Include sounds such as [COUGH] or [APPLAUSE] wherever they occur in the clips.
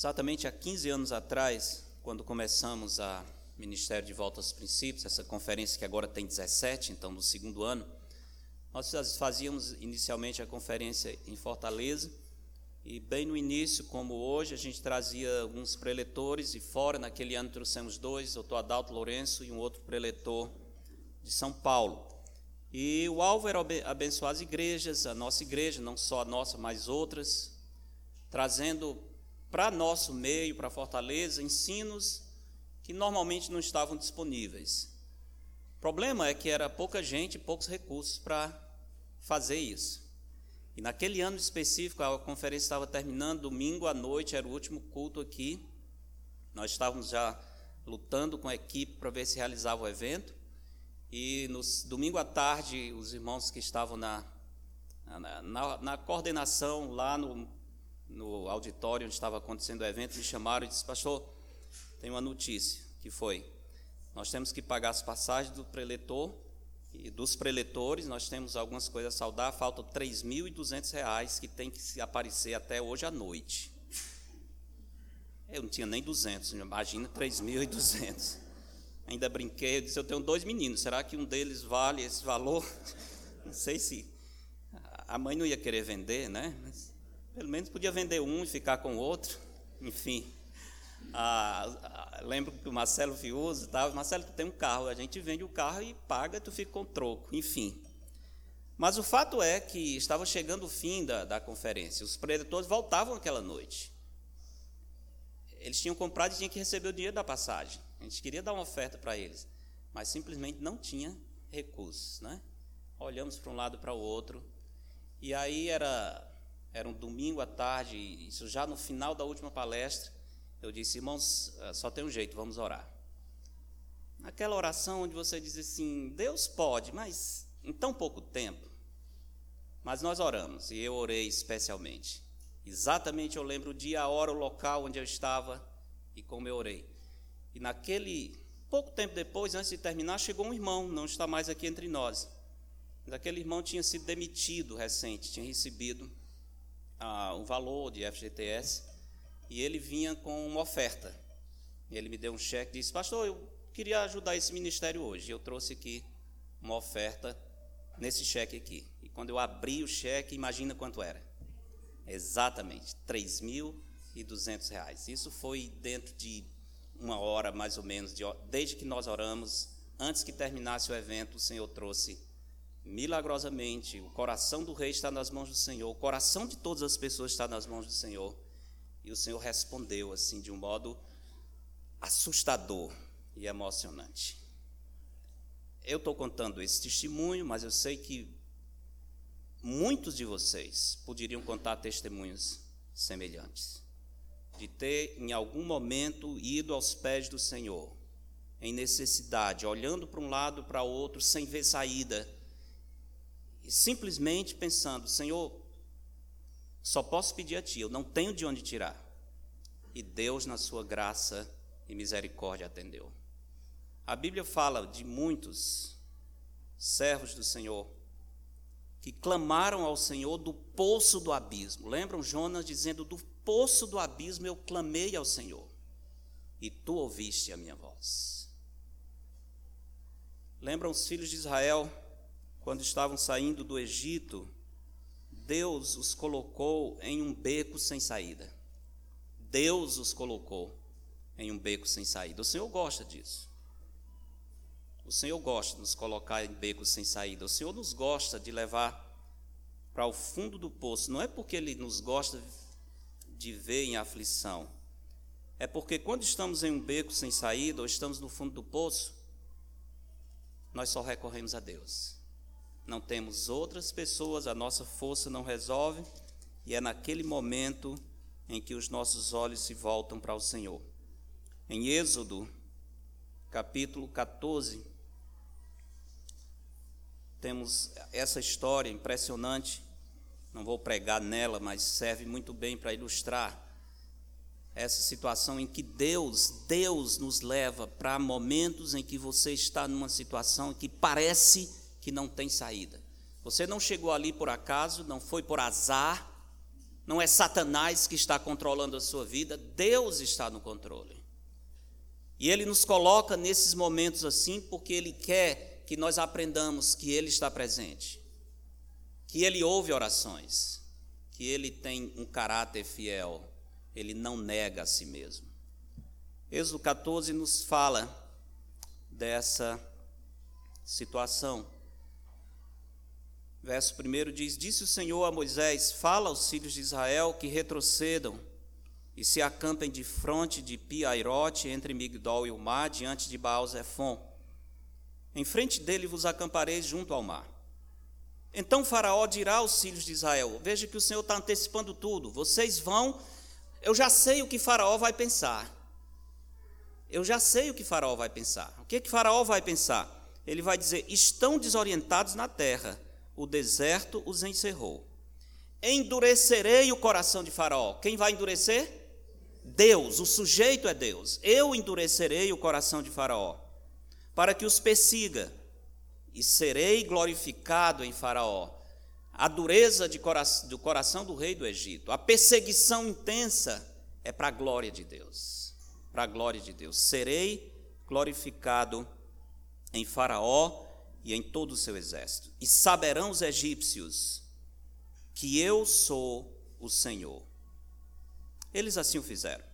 Exatamente há 15 anos atrás, quando começamos a Ministério de Volta aos Princípios, essa conferência que agora tem 17, então no segundo ano, nós fazíamos inicialmente a conferência em Fortaleza, e bem no início, como hoje, a gente trazia alguns preletores, e fora, naquele ano trouxemos dois, doutor Adalto Lourenço e um outro preletor de São Paulo. E o alvo era abençoar as igrejas, a nossa igreja, não só a nossa, mas outras, trazendo para nosso meio, para Fortaleza, ensinos que normalmente não estavam disponíveis. O problema é que era pouca gente, poucos recursos para fazer isso. E naquele ano específico, a conferência estava terminando, domingo à noite, era o último culto aqui. Nós estávamos já lutando com a equipe para ver se realizava o evento. E no domingo à tarde, os irmãos que estavam na, na, na, na coordenação lá no, no auditório onde estava acontecendo o evento, me chamaram e disseram, pastor, tem uma notícia, que foi, nós temos que pagar as passagens do preletor e dos preletores, nós temos algumas coisas a saudar, faltam R$ 3.200 que tem que aparecer até hoje à noite. Eu não tinha nem 200, imagina 3.200. Ainda brinquei, eu disse, eu tenho dois meninos, será que um deles vale esse valor? [LAUGHS] Não sei se a mãe não ia querer vender, né? Mas pelo menos podia vender um e ficar com o outro. Enfim, ah, ah, lembro que o Marcelo Fiuso estava, Marcelo, tu tem um carro, a gente vende o carro e paga, tu fica com troco, enfim. Mas o fato é que estava chegando o fim da, da conferência, os preditores voltavam aquela noite. Eles tinham comprado e tinham que receber o dinheiro da passagem. A gente queria dar uma oferta para eles, mas simplesmente não tinha recursos, né? Olhamos para um lado para o outro, e aí era, era um domingo à tarde, isso já no final da última palestra, eu disse, irmãos, eh, só tem um jeito, vamos orar. Aquela oração onde você diz assim, Deus pode, mas em tão pouco tempo. Mas nós oramos, e eu orei especialmente. Exatamente eu lembro o dia, a hora, o local onde eu estava e como eu orei. E naquele, pouco tempo depois, antes de terminar, chegou um irmão, não está mais aqui entre nós. Mas aquele irmão tinha sido demitido recente, tinha recebido ah, um valor de FGTS e ele vinha com uma oferta. Ele me deu um cheque e disse: Pastor, eu queria ajudar esse ministério hoje. Eu trouxe aqui uma oferta nesse cheque aqui. E quando eu abri o cheque, imagina quanto era. Exatamente, R$ 3.200. Isso foi dentro de uma hora mais ou menos, de, desde que nós oramos, antes que terminasse o evento, o Senhor trouxe milagrosamente. O coração do rei está nas mãos do Senhor, o coração de todas as pessoas está nas mãos do Senhor. E o Senhor respondeu assim de um modo assustador e emocionante. Eu estou contando esse testemunho, mas eu sei que muitos de vocês poderiam contar testemunhos semelhantes. De ter em algum momento ido aos pés do Senhor, em necessidade, olhando para um lado para outro, sem ver saída, e simplesmente pensando: Senhor, só posso pedir a Ti, eu não tenho de onde tirar. E Deus, na Sua graça e misericórdia, atendeu. A Bíblia fala de muitos servos do Senhor que clamaram ao Senhor do poço do abismo. Lembram Jonas dizendo: Do poço do abismo eu clamei ao Senhor, e tu ouviste a minha voz. Lembram os filhos de Israel quando estavam saindo do Egito? Deus os colocou em um beco sem saída. Deus os colocou em um beco sem saída. O Senhor gosta disso. O Senhor gosta de nos colocar em becos sem saída. O Senhor nos gosta de levar para o fundo do poço. Não é porque Ele nos gosta de ver em aflição. É porque quando estamos em um beco sem saída, ou estamos no fundo do poço, nós só recorremos a Deus não temos outras pessoas, a nossa força não resolve, e é naquele momento em que os nossos olhos se voltam para o Senhor. Em Êxodo, capítulo 14, temos essa história impressionante. Não vou pregar nela, mas serve muito bem para ilustrar essa situação em que Deus, Deus nos leva para momentos em que você está numa situação que parece que não tem saída. Você não chegou ali por acaso, não foi por azar, Não é Satanás que está controlando a sua vida, Deus está no controle. E Ele nos coloca nesses momentos assim porque Ele quer que nós aprendamos que Ele está presente, que Ele ouve orações, que Ele tem um caráter fiel, Ele não nega a si mesmo. Êxodo 14 nos fala dessa situação. Verso 1 diz: Disse o Senhor a Moisés: Fala aos filhos de Israel que retrocedam e se acampem de fronte de Piairote, entre Migdol e o mar, diante de Baal-Zephon. Em frente dele vos acampareis junto ao mar. Então Faraó dirá aos filhos de Israel: Veja que o Senhor está antecipando tudo. Vocês vão. Eu já sei o que Faraó vai pensar. Eu já sei o que Faraó vai pensar. O que, que Faraó vai pensar? Ele vai dizer: Estão desorientados na terra o deserto os encerrou. Endurecerei o coração de Faraó. Quem vai endurecer? Deus, o sujeito é Deus. Eu endurecerei o coração de Faraó, para que os persiga, e serei glorificado em Faraó. A dureza cora do coração do rei do Egito, a perseguição intensa é para a glória de Deus. Para a glória de Deus. Serei glorificado em Faraó e em todo o seu exército. E saberão os egípcios que eu sou o Senhor. Eles assim o fizeram.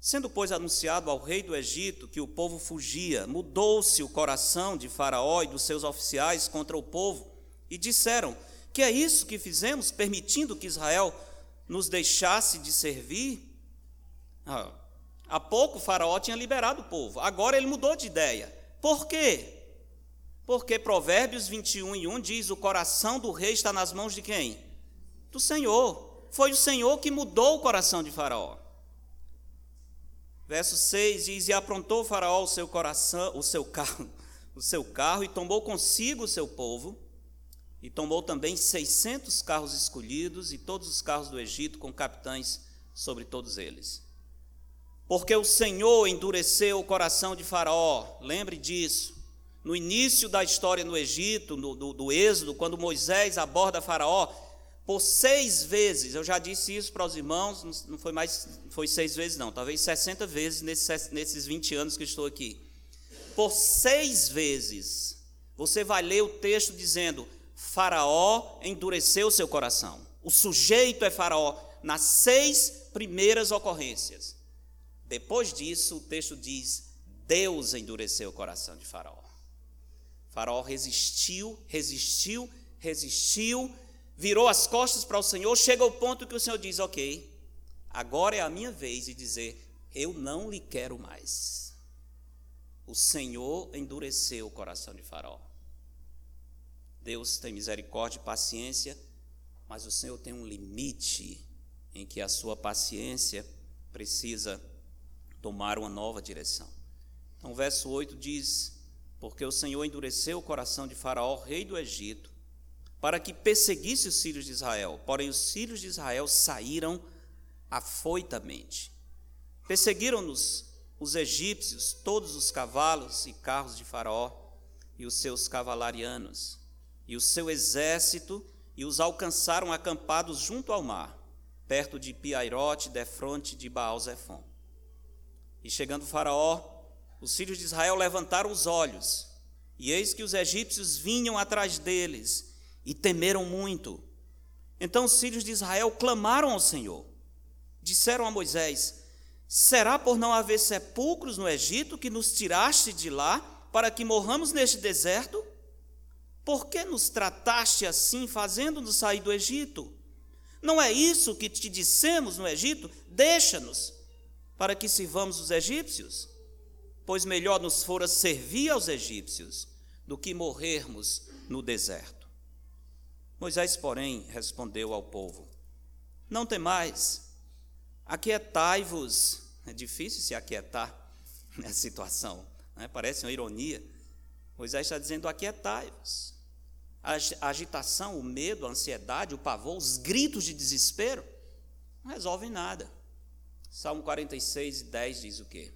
Sendo, pois, anunciado ao rei do Egito que o povo fugia, mudou-se o coração de Faraó e dos seus oficiais contra o povo, e disseram: Que é isso que fizemos, permitindo que Israel nos deixasse de servir? Ah, há pouco Faraó tinha liberado o povo, agora ele mudou de ideia. Por quê? Porque Provérbios 21 e 1 diz: O coração do rei está nas mãos de quem? Do Senhor. Foi o Senhor que mudou o coração de Faraó. Verso 6 diz: E aprontou Faraó o seu coração, o seu carro, [LAUGHS] o seu carro, e tomou consigo o seu povo, e tomou também seiscentos carros escolhidos, e todos os carros do Egito, com capitães sobre todos eles. Porque o Senhor endureceu o coração de Faraó, lembre disso no início da história no Egito, no, do, do Êxodo, quando Moisés aborda Faraó, por seis vezes, eu já disse isso para os irmãos, não foi mais, foi seis vezes não, talvez 60 vezes nesses, nesses 20 anos que estou aqui. Por seis vezes, você vai ler o texto dizendo: Faraó endureceu seu coração. O sujeito é Faraó nas seis primeiras ocorrências. Depois disso, o texto diz: Deus endureceu o coração de Faraó. Faraó resistiu, resistiu, resistiu, virou as costas para o Senhor, chega ao ponto que o Senhor diz: Ok, agora é a minha vez de dizer: Eu não lhe quero mais. O Senhor endureceu o coração de Faraó. Deus tem misericórdia e paciência, mas o Senhor tem um limite em que a sua paciência precisa tomar uma nova direção. Então, o verso 8 diz: porque o Senhor endureceu o coração de Faraó, rei do Egito, para que perseguisse os filhos de Israel. Porém, os filhos de Israel saíram afoitamente. Perseguiram-nos os egípcios, todos os cavalos e carros de Faraó, e os seus cavalarianos, e o seu exército, e os alcançaram acampados junto ao mar, perto de Piairote, defronte de Baal-Zephon. E chegando Faraó, os filhos de Israel levantaram os olhos, e eis que os egípcios vinham atrás deles, e temeram muito. Então os filhos de Israel clamaram ao Senhor. Disseram a Moisés: Será por não haver sepulcros no Egito que nos tiraste de lá, para que morramos neste deserto? Por que nos trataste assim, fazendo-nos sair do Egito? Não é isso que te dissemos no Egito? Deixa-nos, para que sirvamos os egípcios pois melhor nos fora servir aos egípcios do que morrermos no deserto. Moisés, porém, respondeu ao povo: Não temais, aquietai-vos. É difícil se aquietar [LAUGHS] nessa situação, né? parece uma ironia. Moisés está dizendo: aquietai-vos. A agitação, o medo, a ansiedade, o pavor, os gritos de desespero não resolvem nada. Salmo 46, 10 diz o quê?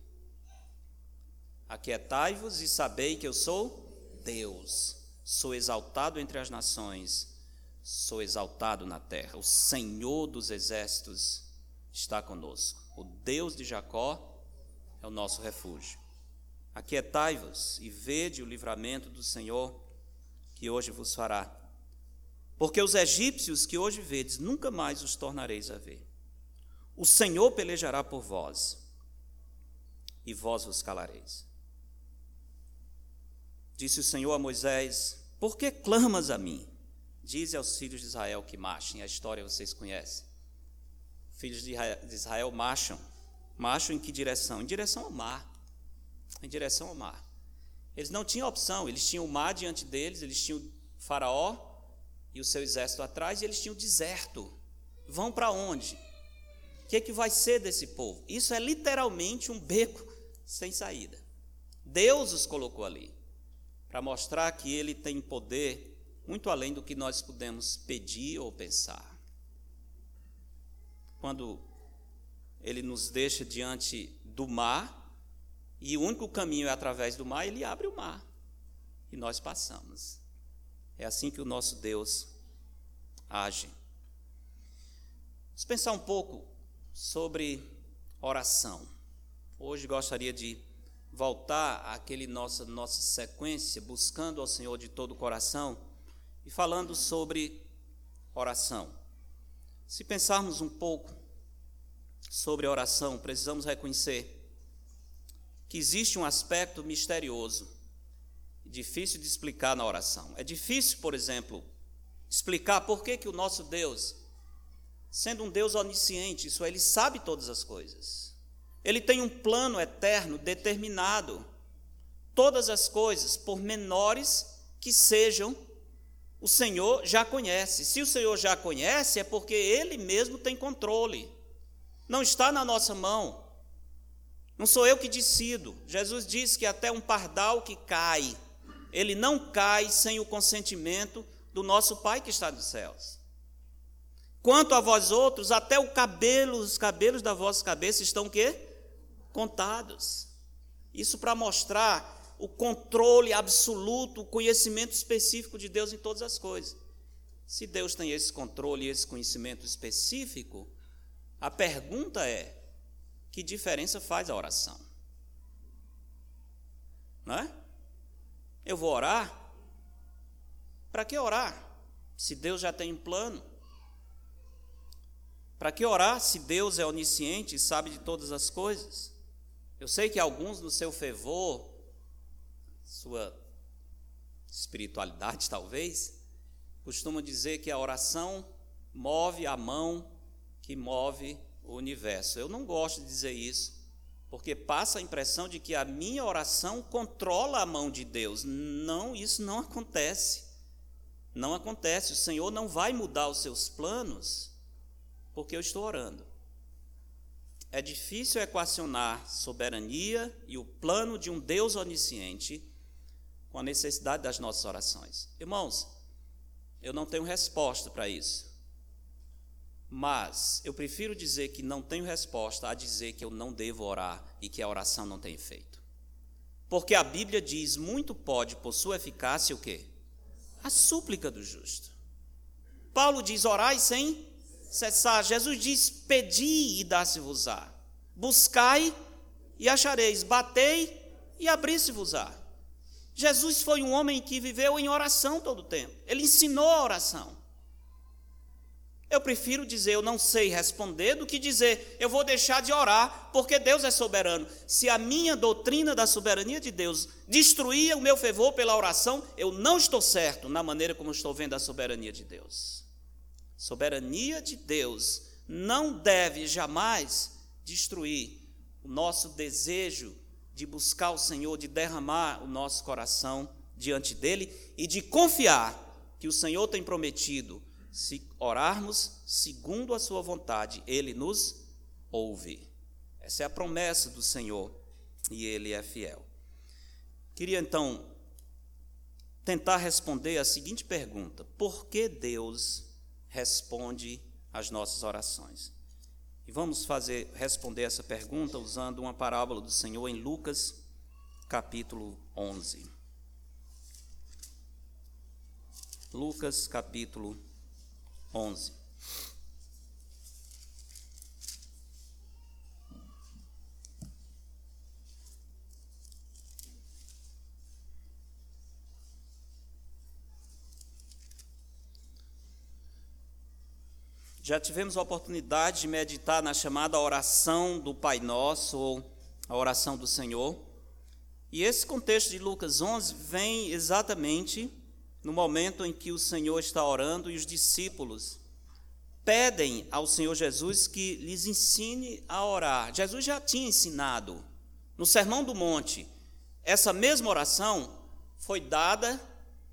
Aquietai-vos e sabei que eu sou Deus. Sou exaltado entre as nações, sou exaltado na terra. O Senhor dos exércitos está conosco. O Deus de Jacó é o nosso refúgio. Aquietai-vos e vede o livramento do Senhor que hoje vos fará. Porque os egípcios que hoje vedes, nunca mais os tornareis a ver. O Senhor pelejará por vós, e vós vos calareis. Disse o Senhor a Moisés: Por que clamas a mim? Dize aos filhos de Israel que marchem. A história vocês conhecem. Filhos de Israel marcham. Marcham em que direção? Em direção ao mar. Em direção ao mar. Eles não tinham opção, eles tinham o mar diante deles, eles tinham Faraó e o seu exército atrás, e eles tinham o deserto. Vão para onde? O que, é que vai ser desse povo? Isso é literalmente um beco sem saída. Deus os colocou ali para mostrar que Ele tem poder muito além do que nós podemos pedir ou pensar. Quando Ele nos deixa diante do mar, e o único caminho é através do mar, Ele abre o mar e nós passamos. É assim que o nosso Deus age. Vamos pensar um pouco sobre oração. Hoje gostaria de voltar àquele nossa nossa sequência buscando ao Senhor de todo o coração e falando sobre oração. Se pensarmos um pouco sobre oração, precisamos reconhecer que existe um aspecto misterioso, difícil de explicar na oração. É difícil, por exemplo, explicar por que, que o nosso Deus sendo um Deus onisciente, isso é, ele sabe todas as coisas. Ele tem um plano eterno determinado. Todas as coisas, por menores que sejam, o Senhor já conhece. Se o Senhor já conhece, é porque ele mesmo tem controle. Não está na nossa mão. Não sou eu que decido. Jesus disse que até um pardal que cai, ele não cai sem o consentimento do nosso Pai que está nos céus. Quanto a vós outros, até o cabelo, os cabelos da vossa cabeça estão quê? Contados. Isso para mostrar o controle absoluto, o conhecimento específico de Deus em todas as coisas. Se Deus tem esse controle e esse conhecimento específico, a pergunta é: que diferença faz a oração? Não é? Eu vou orar? Para que orar? Se Deus já tem um plano. Para que orar se Deus é onisciente e sabe de todas as coisas? Eu sei que alguns, no seu fervor, sua espiritualidade talvez, costumam dizer que a oração move a mão que move o universo. Eu não gosto de dizer isso, porque passa a impressão de que a minha oração controla a mão de Deus. Não, isso não acontece. Não acontece. O Senhor não vai mudar os seus planos porque eu estou orando. É difícil equacionar soberania e o plano de um Deus onisciente com a necessidade das nossas orações. Irmãos, eu não tenho resposta para isso. Mas eu prefiro dizer que não tenho resposta a dizer que eu não devo orar e que a oração não tem efeito. Porque a Bíblia diz: muito pode por sua eficácia o quê? A súplica do justo. Paulo diz: orai sem cessar. Jesus diz: Pedi e dá-se-vos-á. Buscai e achareis. Batei e abri-se-vos-á. Jesus foi um homem que viveu em oração todo o tempo. Ele ensinou a oração. Eu prefiro dizer eu não sei responder do que dizer eu vou deixar de orar porque Deus é soberano. Se a minha doutrina da soberania de Deus destruía o meu fervor pela oração, eu não estou certo na maneira como estou vendo a soberania de Deus soberania de Deus não deve jamais destruir o nosso desejo de buscar o Senhor, de derramar o nosso coração diante dele e de confiar que o Senhor tem prometido, se orarmos segundo a sua vontade, ele nos ouve. Essa é a promessa do Senhor e ele é fiel. Queria então tentar responder a seguinte pergunta: por que Deus responde às nossas orações. E vamos fazer responder essa pergunta usando uma parábola do Senhor em Lucas, capítulo 11. Lucas, capítulo 11. Já tivemos a oportunidade de meditar na chamada oração do Pai Nosso, ou a oração do Senhor. E esse contexto de Lucas 11 vem exatamente no momento em que o Senhor está orando e os discípulos pedem ao Senhor Jesus que lhes ensine a orar. Jesus já tinha ensinado no Sermão do Monte. Essa mesma oração foi dada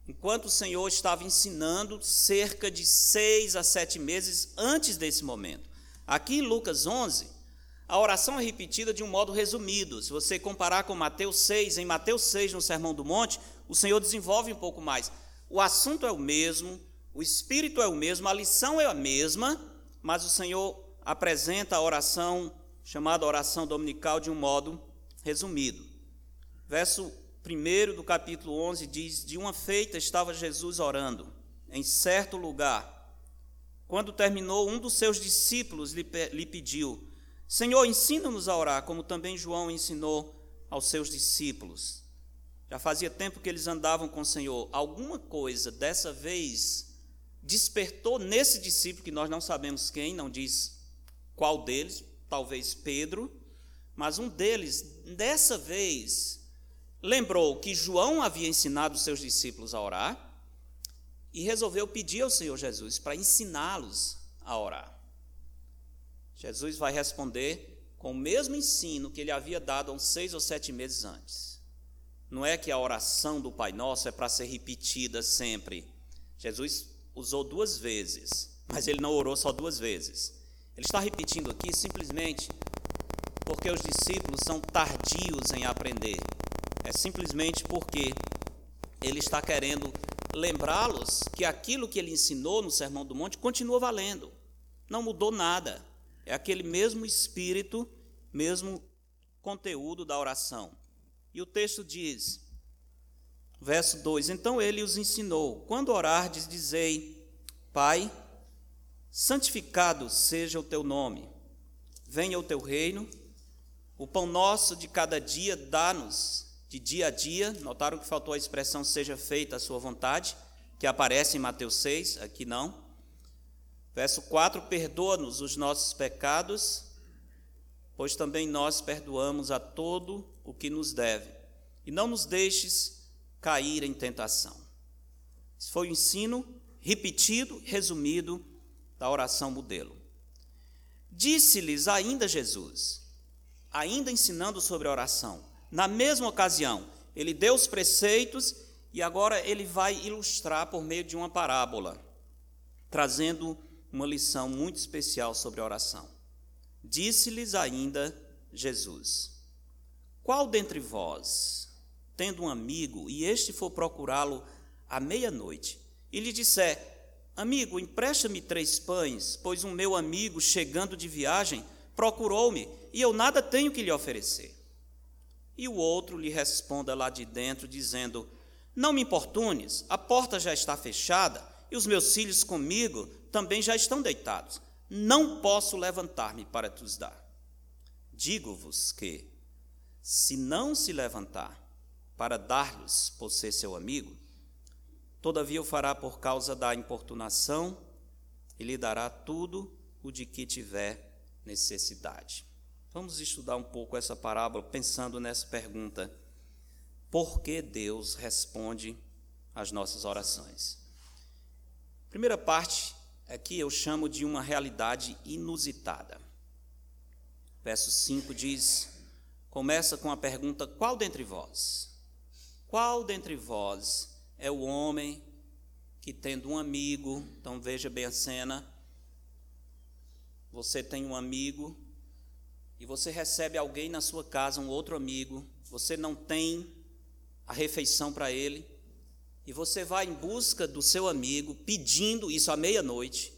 enquanto o Senhor estava ensinando cerca de seis a sete meses antes desse momento. Aqui em Lucas 11, a oração é repetida de um modo resumido. Se você comparar com Mateus 6, em Mateus 6, no Sermão do Monte, o Senhor desenvolve um pouco mais. O assunto é o mesmo, o espírito é o mesmo, a lição é a mesma, mas o Senhor apresenta a oração, chamada oração dominical, de um modo resumido. Verso 1 do capítulo 11 diz: De uma feita estava Jesus orando em certo lugar. Quando terminou, um dos seus discípulos lhe, lhe pediu: Senhor, ensina-nos a orar, como também João ensinou aos seus discípulos. Já fazia tempo que eles andavam com o Senhor. Alguma coisa dessa vez despertou nesse discípulo, que nós não sabemos quem, não diz qual deles, talvez Pedro, mas um deles, dessa vez, lembrou que João havia ensinado seus discípulos a orar e resolveu pedir ao Senhor Jesus para ensiná-los a orar. Jesus vai responder com o mesmo ensino que ele havia dado há uns seis ou sete meses antes. Não é que a oração do Pai Nosso é para ser repetida sempre. Jesus usou duas vezes, mas ele não orou só duas vezes. Ele está repetindo aqui simplesmente porque os discípulos são tardios em aprender é simplesmente porque ele está querendo lembrá-los que aquilo que ele ensinou no Sermão do Monte continua valendo. Não mudou nada. É aquele mesmo espírito, mesmo conteúdo da oração. E o texto diz, verso 2: Então ele os ensinou: Quando orardes, dizei, Pai, santificado seja o teu nome, venha o teu reino, o pão nosso de cada dia dá-nos de dia a dia. Notaram que faltou a expressão seja feita a sua vontade, que aparece em Mateus 6, aqui não. Verso 4: Perdoa-nos os nossos pecados, pois também nós perdoamos a todo o que nos deve, e não nos deixes cair em tentação. Esse foi o ensino repetido, resumido da oração modelo. Disse-lhes ainda Jesus, ainda ensinando sobre oração: na mesma ocasião, ele deu os preceitos e agora ele vai ilustrar por meio de uma parábola, trazendo uma lição muito especial sobre a oração. Disse-lhes ainda Jesus: Qual dentre vós, tendo um amigo, e este for procurá-lo à meia-noite, e lhe disser: Amigo, empresta-me três pães, pois um meu amigo, chegando de viagem, procurou-me, e eu nada tenho que lhe oferecer. E o outro lhe responda lá de dentro, dizendo: Não me importunes, a porta já está fechada e os meus filhos comigo também já estão deitados. Não posso levantar-me para te os dar. Digo-vos que, se não se levantar para dar-lhes por ser seu amigo, todavia o fará por causa da importunação e lhe dará tudo o de que tiver necessidade. Vamos estudar um pouco essa parábola pensando nessa pergunta: por que Deus responde às nossas orações? Primeira parte aqui eu chamo de uma realidade inusitada. Verso 5 diz: começa com a pergunta: qual dentre vós? Qual dentre vós é o homem que, tendo um amigo, então veja bem a cena, você tem um amigo e você recebe alguém na sua casa, um outro amigo, você não tem a refeição para ele, e você vai em busca do seu amigo, pedindo, isso à meia-noite,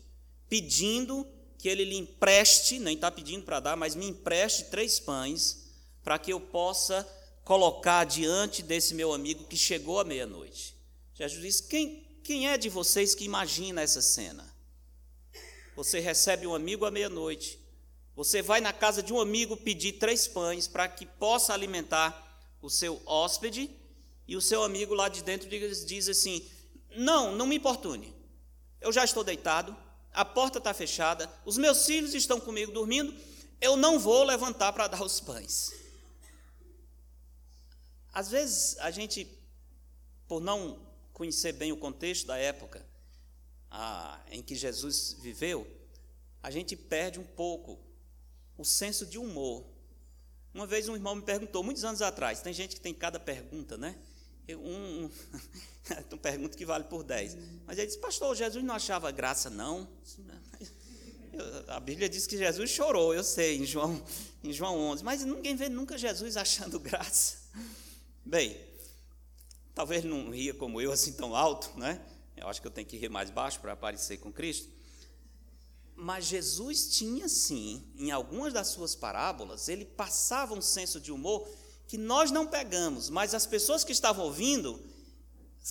pedindo que ele lhe empreste, nem está pedindo para dar, mas me empreste três pães, para que eu possa colocar diante desse meu amigo que chegou à meia-noite. Jesus diz: quem, quem é de vocês que imagina essa cena? você recebe um amigo à meia-noite, você vai na casa de um amigo pedir três pães para que possa alimentar o seu hóspede, e o seu amigo lá de dentro diz, assim: Não, não me importune, eu já estou deitado, a porta está fechada, os meus filhos estão comigo dormindo, eu não vou levantar para dar os pães. Às vezes a gente, por não conhecer bem o contexto da época a, em que Jesus viveu, a gente perde um pouco o senso de humor. Uma vez um irmão me perguntou, muitos anos atrás, tem gente que tem cada pergunta, né? Eu, um, um, [LAUGHS] uma pergunta que vale por 10. Mas ele disse, pastor, Jesus não achava graça, não. [LAUGHS] A Bíblia diz que Jesus chorou, eu sei, em João, em João 11. Mas ninguém vê nunca Jesus achando [LAUGHS] graça. Bem, talvez não ria como eu, assim tão alto, né? Eu acho que eu tenho que rir mais baixo para aparecer com Cristo. Mas Jesus tinha sim, em algumas das suas parábolas, ele passava um senso de humor que nós não pegamos, mas as pessoas que estavam ouvindo,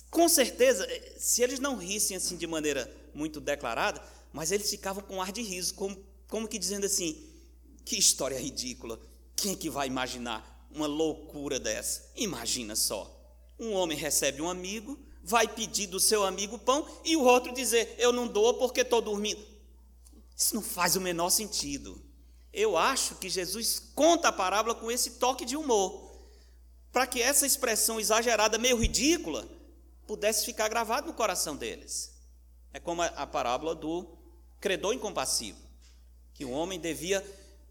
com certeza, se eles não rissem assim de maneira muito declarada, mas eles ficavam com ar de riso, como, como que dizendo assim: que história ridícula, quem é que vai imaginar? uma loucura dessa. Imagina só: um homem recebe um amigo, vai pedir do seu amigo pão e o outro dizer: Eu não dou porque estou dormindo. Isso não faz o menor sentido. Eu acho que Jesus conta a parábola com esse toque de humor, para que essa expressão exagerada, meio ridícula, pudesse ficar gravada no coração deles. É como a parábola do credor incompassivo, que o homem devia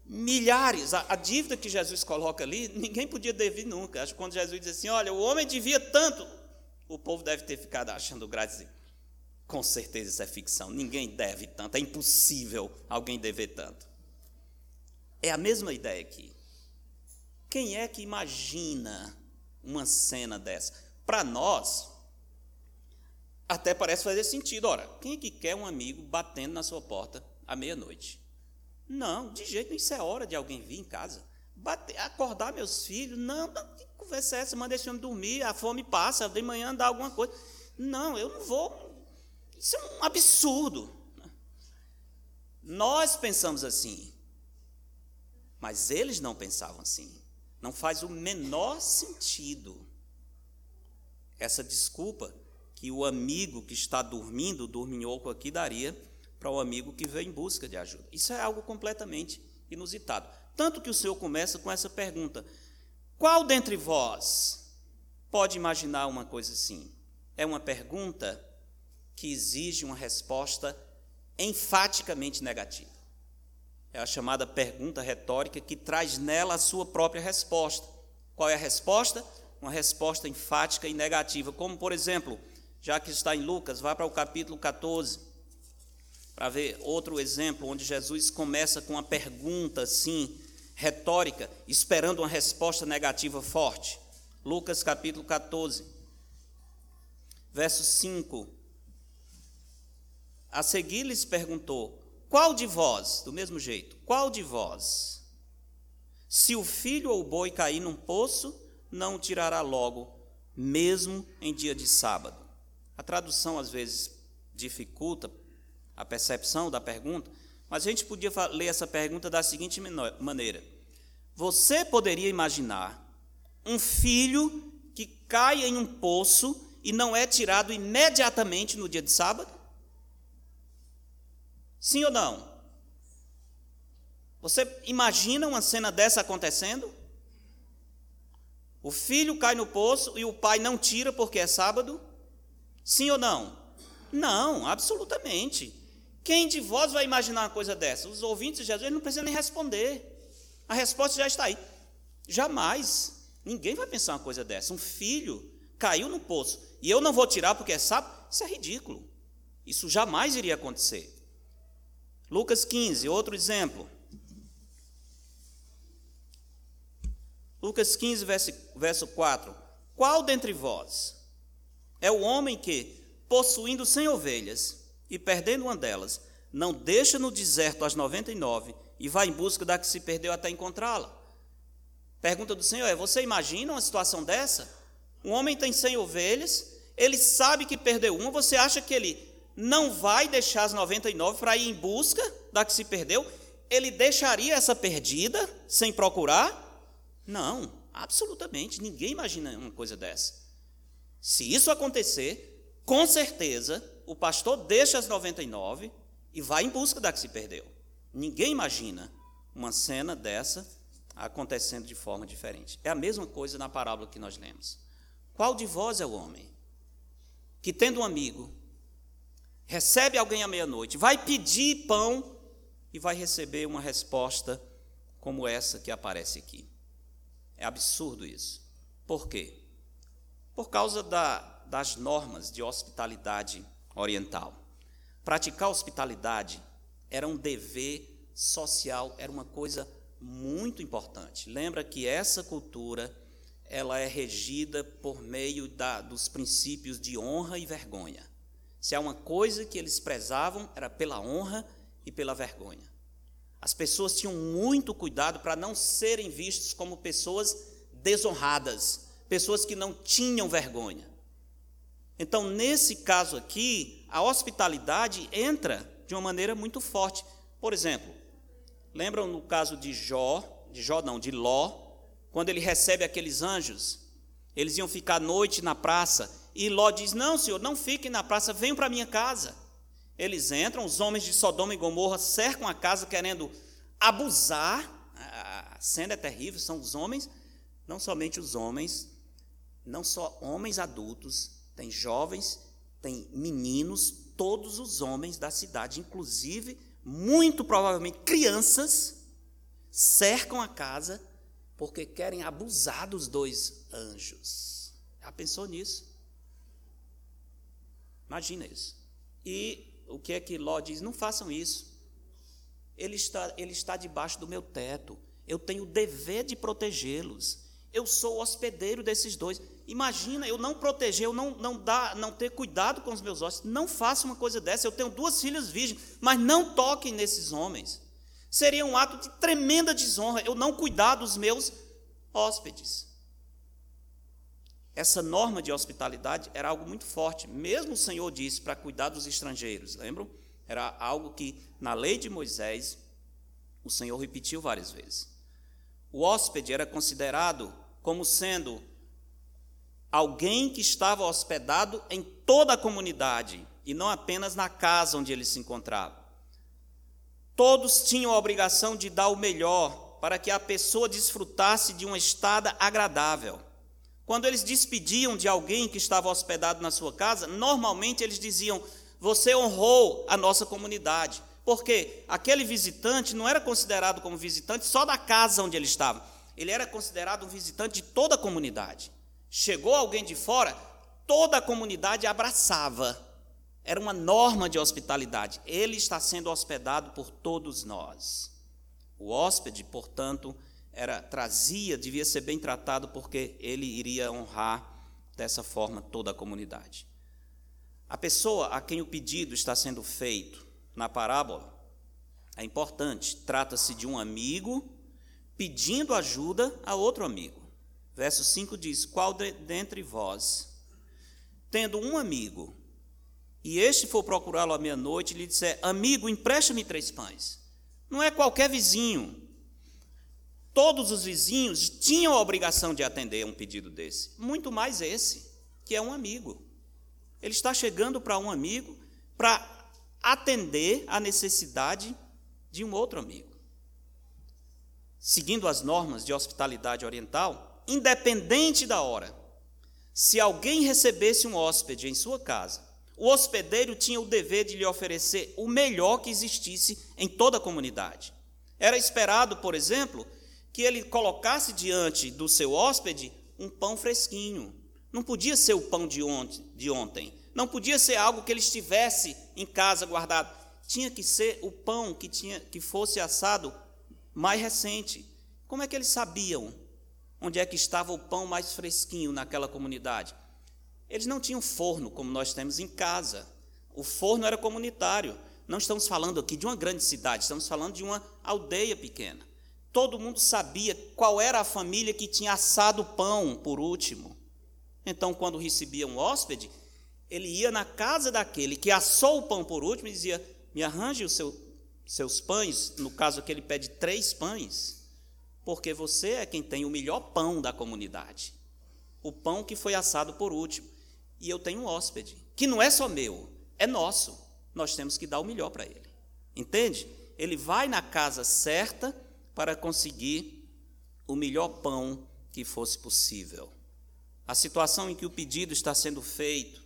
milhares. A, a, dívida que Jesus coloca ali, ninguém podia dever nunca. Acho que quando Jesus diz assim: olha, o homem devia tanto, o povo deve ter ficado achando graça. Com certeza isso é ficção. Ninguém deve tanto. É impossível alguém dever tanto. É a mesma ideia aqui. Quem é que imagina uma cena dessa? Para nós, até parece fazer sentido. Ora, quem é que quer um amigo batendo na sua porta à meia-noite? Não, de jeito nenhum, isso é hora de alguém vir em casa. Bater, acordar meus filhos, não, que conversa é essa? Manda esse homem dormir, a fome passa, de manhã dá alguma coisa. Não, eu não vou. Isso é um absurdo. Nós pensamos assim, mas eles não pensavam assim. Não faz o menor sentido essa desculpa que o amigo que está dormindo, dorminhoco aqui, daria para o amigo que veio em busca de ajuda. Isso é algo completamente inusitado. Tanto que o Senhor começa com essa pergunta: Qual dentre vós pode imaginar uma coisa assim? É uma pergunta que exige uma resposta enfaticamente negativa. É a chamada pergunta retórica que traz nela a sua própria resposta. Qual é a resposta? Uma resposta enfática e negativa, como por exemplo, já que está em Lucas, vá para o capítulo 14 para ver outro exemplo onde Jesus começa com uma pergunta assim, retórica, esperando uma resposta negativa forte. Lucas capítulo 14, verso 5. A seguir lhes perguntou: Qual de vós, do mesmo jeito, qual de vós, se o filho ou o boi cair num poço, não o tirará logo, mesmo em dia de sábado? A tradução às vezes dificulta a percepção da pergunta, mas a gente podia ler essa pergunta da seguinte maneira: Você poderia imaginar um filho que cai em um poço e não é tirado imediatamente no dia de sábado? Sim ou não? Você imagina uma cena dessa acontecendo? O filho cai no poço e o pai não tira porque é sábado? Sim ou não? Não, absolutamente. Quem de vós vai imaginar uma coisa dessa? Os ouvintes de Jesus não precisam nem responder. A resposta já está aí. Jamais. Ninguém vai pensar uma coisa dessa. Um filho caiu no poço e eu não vou tirar porque é sábado. Isso é ridículo. Isso jamais iria acontecer. Lucas 15, outro exemplo. Lucas 15, verso, verso 4. Qual dentre vós é o homem que, possuindo cem ovelhas, e perdendo uma delas, não deixa no deserto as 99 e vai em busca da que se perdeu até encontrá-la. Pergunta do Senhor é: você imagina uma situação dessa? Um homem tem 100 ovelhas, ele sabe que perdeu uma, você acha que ele não vai deixar as 99 para ir em busca da que se perdeu? Ele deixaria essa perdida sem procurar? Não, absolutamente. Ninguém imagina uma coisa dessa. Se isso acontecer, com certeza o pastor deixa as 99 e vai em busca da que se perdeu. Ninguém imagina uma cena dessa acontecendo de forma diferente. É a mesma coisa na parábola que nós lemos. Qual de vós é o homem que, tendo um amigo, recebe alguém à meia-noite, vai pedir pão e vai receber uma resposta como essa que aparece aqui? É absurdo isso. Por quê? Por causa da, das normas de hospitalidade oriental. Praticar hospitalidade era um dever social, era uma coisa muito importante. Lembra que essa cultura ela é regida por meio da, dos princípios de honra e vergonha. Se há uma coisa que eles prezavam era pela honra e pela vergonha. As pessoas tinham muito cuidado para não serem vistos como pessoas desonradas, pessoas que não tinham vergonha. Então, nesse caso aqui, a hospitalidade entra de uma maneira muito forte. Por exemplo, lembram no caso de Jó, de Jó não, de Ló, quando ele recebe aqueles anjos, eles iam ficar à noite na praça, e Ló diz: Não, senhor, não fiquem na praça, venham para minha casa. Eles entram, os homens de Sodoma e Gomorra cercam a casa querendo abusar. A cena é terrível, são os homens, não somente os homens, não só homens adultos, tem jovens, tem meninos, todos os homens da cidade, inclusive, muito provavelmente crianças, cercam a casa porque querem abusar dos dois anjos. Já pensou nisso? Imagina isso. E o que é que Ló diz? Não façam isso. Ele está, ele está debaixo do meu teto. Eu tenho o dever de protegê-los. Eu sou o hospedeiro desses dois. Imagina eu não proteger, eu não, não, dar, não ter cuidado com os meus hóspedes. Não faça uma coisa dessa. Eu tenho duas filhas virgens, mas não toquem nesses homens. Seria um ato de tremenda desonra eu não cuidar dos meus hóspedes. Essa norma de hospitalidade era algo muito forte. Mesmo o Senhor disse para cuidar dos estrangeiros, lembram? Era algo que na lei de Moisés o Senhor repetiu várias vezes. O hóspede era considerado como sendo alguém que estava hospedado em toda a comunidade e não apenas na casa onde ele se encontrava. Todos tinham a obrigação de dar o melhor para que a pessoa desfrutasse de uma estada agradável. Quando eles despediam de alguém que estava hospedado na sua casa, normalmente eles diziam: Você honrou a nossa comunidade. Porque aquele visitante não era considerado como visitante só da casa onde ele estava, ele era considerado um visitante de toda a comunidade. Chegou alguém de fora, toda a comunidade abraçava. Era uma norma de hospitalidade. Ele está sendo hospedado por todos nós. O hóspede, portanto, era trazia, devia ser bem tratado porque ele iria honrar dessa forma toda a comunidade. A pessoa a quem o pedido está sendo feito na parábola é importante, trata-se de um amigo pedindo ajuda a outro amigo. Verso 5 diz: Qual de, dentre vós, tendo um amigo, e este for procurá-lo à meia-noite, lhe disser: Amigo, empresta-me três pães. Não é qualquer vizinho. Todos os vizinhos tinham a obrigação de atender a um pedido desse. Muito mais esse, que é um amigo. Ele está chegando para um amigo para atender a necessidade de um outro amigo. Seguindo as normas de hospitalidade oriental, independente da hora, se alguém recebesse um hóspede em sua casa o hospedeiro tinha o dever de lhe oferecer o melhor que existisse em toda a comunidade. Era esperado, por exemplo, que ele colocasse diante do seu hóspede um pão fresquinho. Não podia ser o pão de ontem, não podia ser algo que ele estivesse em casa guardado. Tinha que ser o pão que, tinha, que fosse assado mais recente. Como é que eles sabiam onde é que estava o pão mais fresquinho naquela comunidade? Eles não tinham forno como nós temos em casa. O forno era comunitário. Não estamos falando aqui de uma grande cidade, estamos falando de uma aldeia pequena. Todo mundo sabia qual era a família que tinha assado o pão por último. Então, quando recebia um hóspede, ele ia na casa daquele que assou o pão por último e dizia: Me arranje os seu, seus pães. No caso aqui, ele pede três pães, porque você é quem tem o melhor pão da comunidade. O pão que foi assado por último. E eu tenho um hóspede, que não é só meu, é nosso. Nós temos que dar o melhor para ele. Entende? Ele vai na casa certa para conseguir o melhor pão que fosse possível. A situação em que o pedido está sendo feito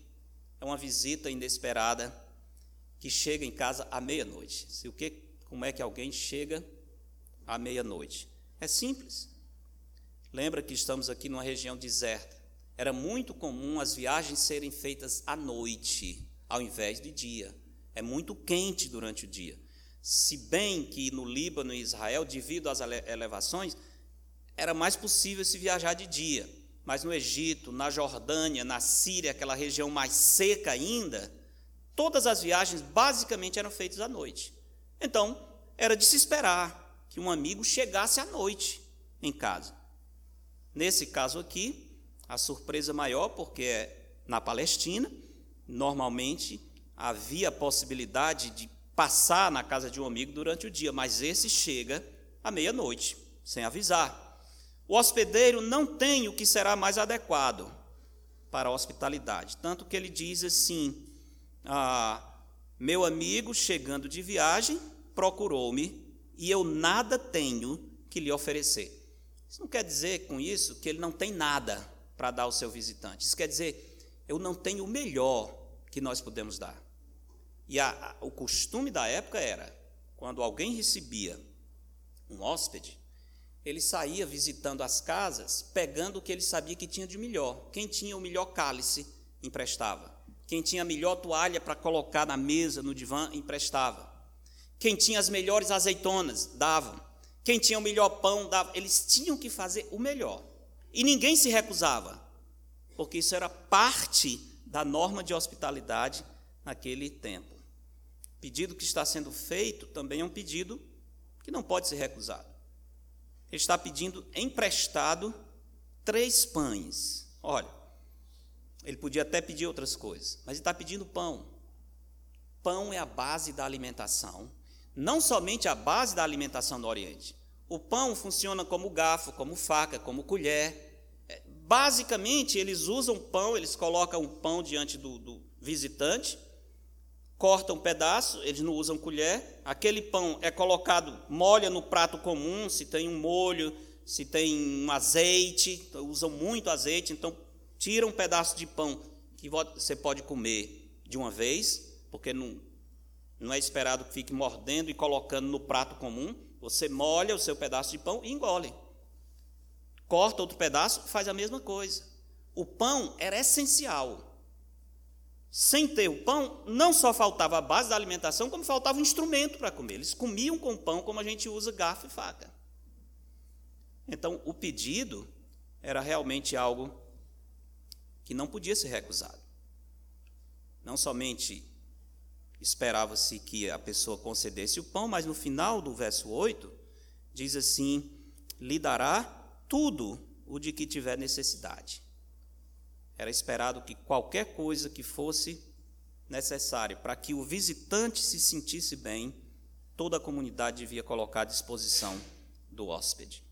é uma visita inesperada que chega em casa à meia-noite. Se o que, como é que alguém chega à meia-noite? É simples. Lembra que estamos aqui numa região deserta. Era muito comum as viagens serem feitas à noite, ao invés de dia. É muito quente durante o dia. Se bem que no Líbano e Israel, devido às elevações, era mais possível se viajar de dia. Mas no Egito, na Jordânia, na Síria, aquela região mais seca ainda, todas as viagens basicamente eram feitas à noite. Então, era de se esperar que um amigo chegasse à noite em casa. Nesse caso aqui, a surpresa maior, porque é na Palestina, normalmente havia a possibilidade de passar na casa de um amigo durante o dia, mas esse chega à meia-noite, sem avisar. O hospedeiro não tem o que será mais adequado para a hospitalidade, tanto que ele diz assim: ah, Meu amigo, chegando de viagem, procurou-me e eu nada tenho que lhe oferecer. Isso não quer dizer com isso que ele não tem nada para dar ao seu visitante. Isso quer dizer, eu não tenho o melhor que nós podemos dar. E a, a, o costume da época era, quando alguém recebia um hóspede, ele saía visitando as casas, pegando o que ele sabia que tinha de melhor. Quem tinha o melhor cálice, emprestava. Quem tinha a melhor toalha para colocar na mesa, no divã, emprestava. Quem tinha as melhores azeitonas, dava. Quem tinha o melhor pão, dava. Eles tinham que fazer o melhor. E ninguém se recusava, porque isso era parte da norma de hospitalidade naquele tempo pedido que está sendo feito também é um pedido que não pode ser recusado. Ele está pedindo emprestado três pães. Olha, ele podia até pedir outras coisas, mas ele está pedindo pão. Pão é a base da alimentação, não somente a base da alimentação do Oriente. O pão funciona como garfo, como faca, como colher. É, basicamente, eles usam pão, eles colocam o pão diante do, do visitante corta um pedaço, eles não usam colher, aquele pão é colocado, molha no prato comum, se tem um molho, se tem um azeite, então usam muito azeite, então tira um pedaço de pão que você pode comer de uma vez, porque não, não é esperado que fique mordendo e colocando no prato comum, você molha o seu pedaço de pão e engole. Corta outro pedaço, faz a mesma coisa. O pão era essencial sem ter o pão, não só faltava a base da alimentação, como faltava um instrumento para comer. Eles comiam com pão como a gente usa garfo e faca. Então, o pedido era realmente algo que não podia ser recusado. Não somente esperava-se que a pessoa concedesse o pão, mas no final do verso 8, diz assim: lhe dará tudo o de que tiver necessidade. Era esperado que qualquer coisa que fosse necessária para que o visitante se sentisse bem, toda a comunidade devia colocar à disposição do hóspede.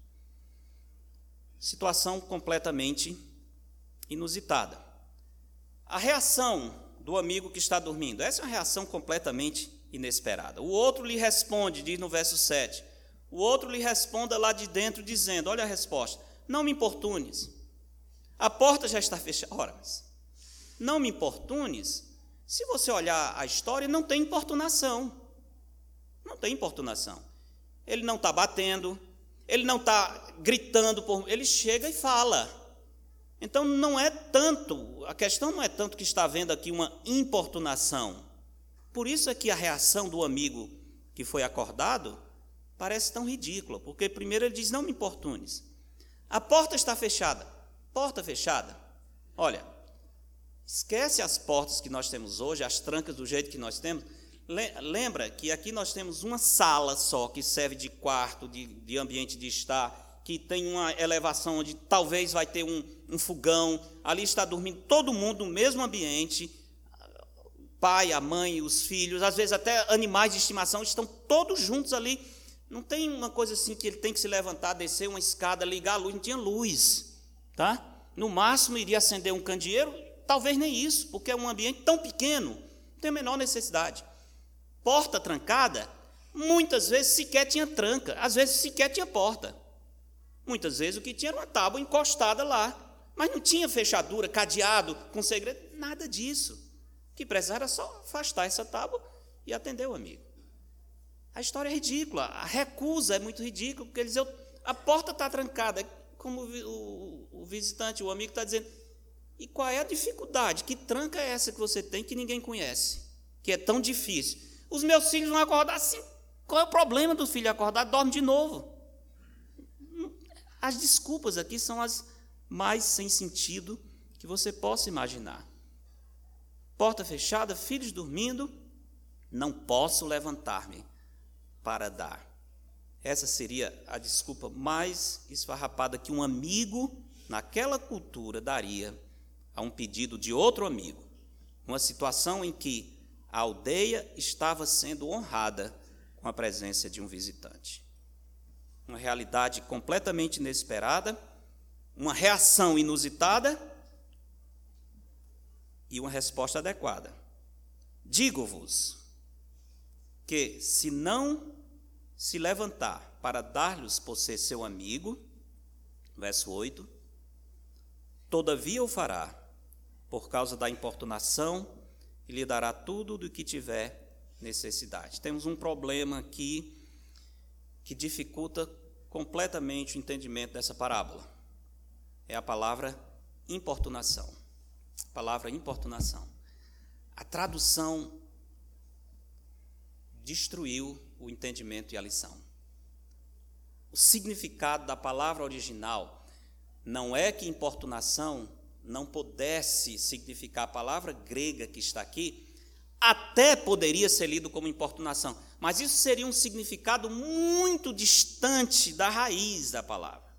Situação completamente inusitada. A reação do amigo que está dormindo, essa é uma reação completamente inesperada. O outro lhe responde, diz no verso 7. O outro lhe responda lá de dentro, dizendo: Olha a resposta, não me importunes a porta já está fechada. Ora, mas não me importunes. Se você olhar a história, não tem importunação. Não tem importunação. Ele não está batendo, ele não está gritando, por, ele chega e fala. Então não é tanto, a questão não é tanto que está havendo aqui uma importunação. Por isso é que a reação do amigo que foi acordado parece tão ridícula, porque primeiro ele diz: Não me importunes. A porta está fechada. Porta fechada. Olha, esquece as portas que nós temos hoje, as trancas do jeito que nós temos. Lembra que aqui nós temos uma sala só que serve de quarto, de, de ambiente de estar, que tem uma elevação onde talvez vai ter um, um fogão. Ali está dormindo todo mundo no mesmo ambiente. pai, a mãe, os filhos, às vezes até animais de estimação estão todos juntos ali. Não tem uma coisa assim que ele tem que se levantar, descer uma escada, ligar a luz, não tinha luz, tá? No máximo iria acender um candeeiro, talvez nem isso, porque é um ambiente tão pequeno, não tem a menor necessidade. Porta trancada, muitas vezes sequer tinha tranca, às vezes sequer tinha porta. Muitas vezes o que tinha era uma tábua encostada lá, mas não tinha fechadura, cadeado, com segredo, nada disso. O que precisava era só afastar essa tábua e atender o amigo. A história é ridícula, a recusa é muito ridícula, porque ele diz, a porta está trancada, como o visitante, o amigo está dizendo, e qual é a dificuldade? Que tranca é essa que você tem que ninguém conhece? Que é tão difícil. Os meus filhos vão acordar assim. Qual é o problema do filho acordar? Dorme de novo. As desculpas aqui são as mais sem sentido que você possa imaginar. Porta fechada, filhos dormindo, não posso levantar-me para dar. Essa seria a desculpa mais esfarrapada que um amigo naquela cultura daria a um pedido de outro amigo. Uma situação em que a aldeia estava sendo honrada com a presença de um visitante. Uma realidade completamente inesperada uma reação inusitada e uma resposta adequada. Digo-vos que, se não se levantar para dar-lhes por ser seu amigo, verso 8, todavia o fará, por causa da importunação, e lhe dará tudo do que tiver necessidade. Temos um problema aqui que dificulta completamente o entendimento dessa parábola é a palavra importunação. A palavra importunação. A tradução destruiu o entendimento e a lição. O significado da palavra original não é que importunação não pudesse significar a palavra grega que está aqui, até poderia ser lido como importunação, mas isso seria um significado muito distante da raiz da palavra.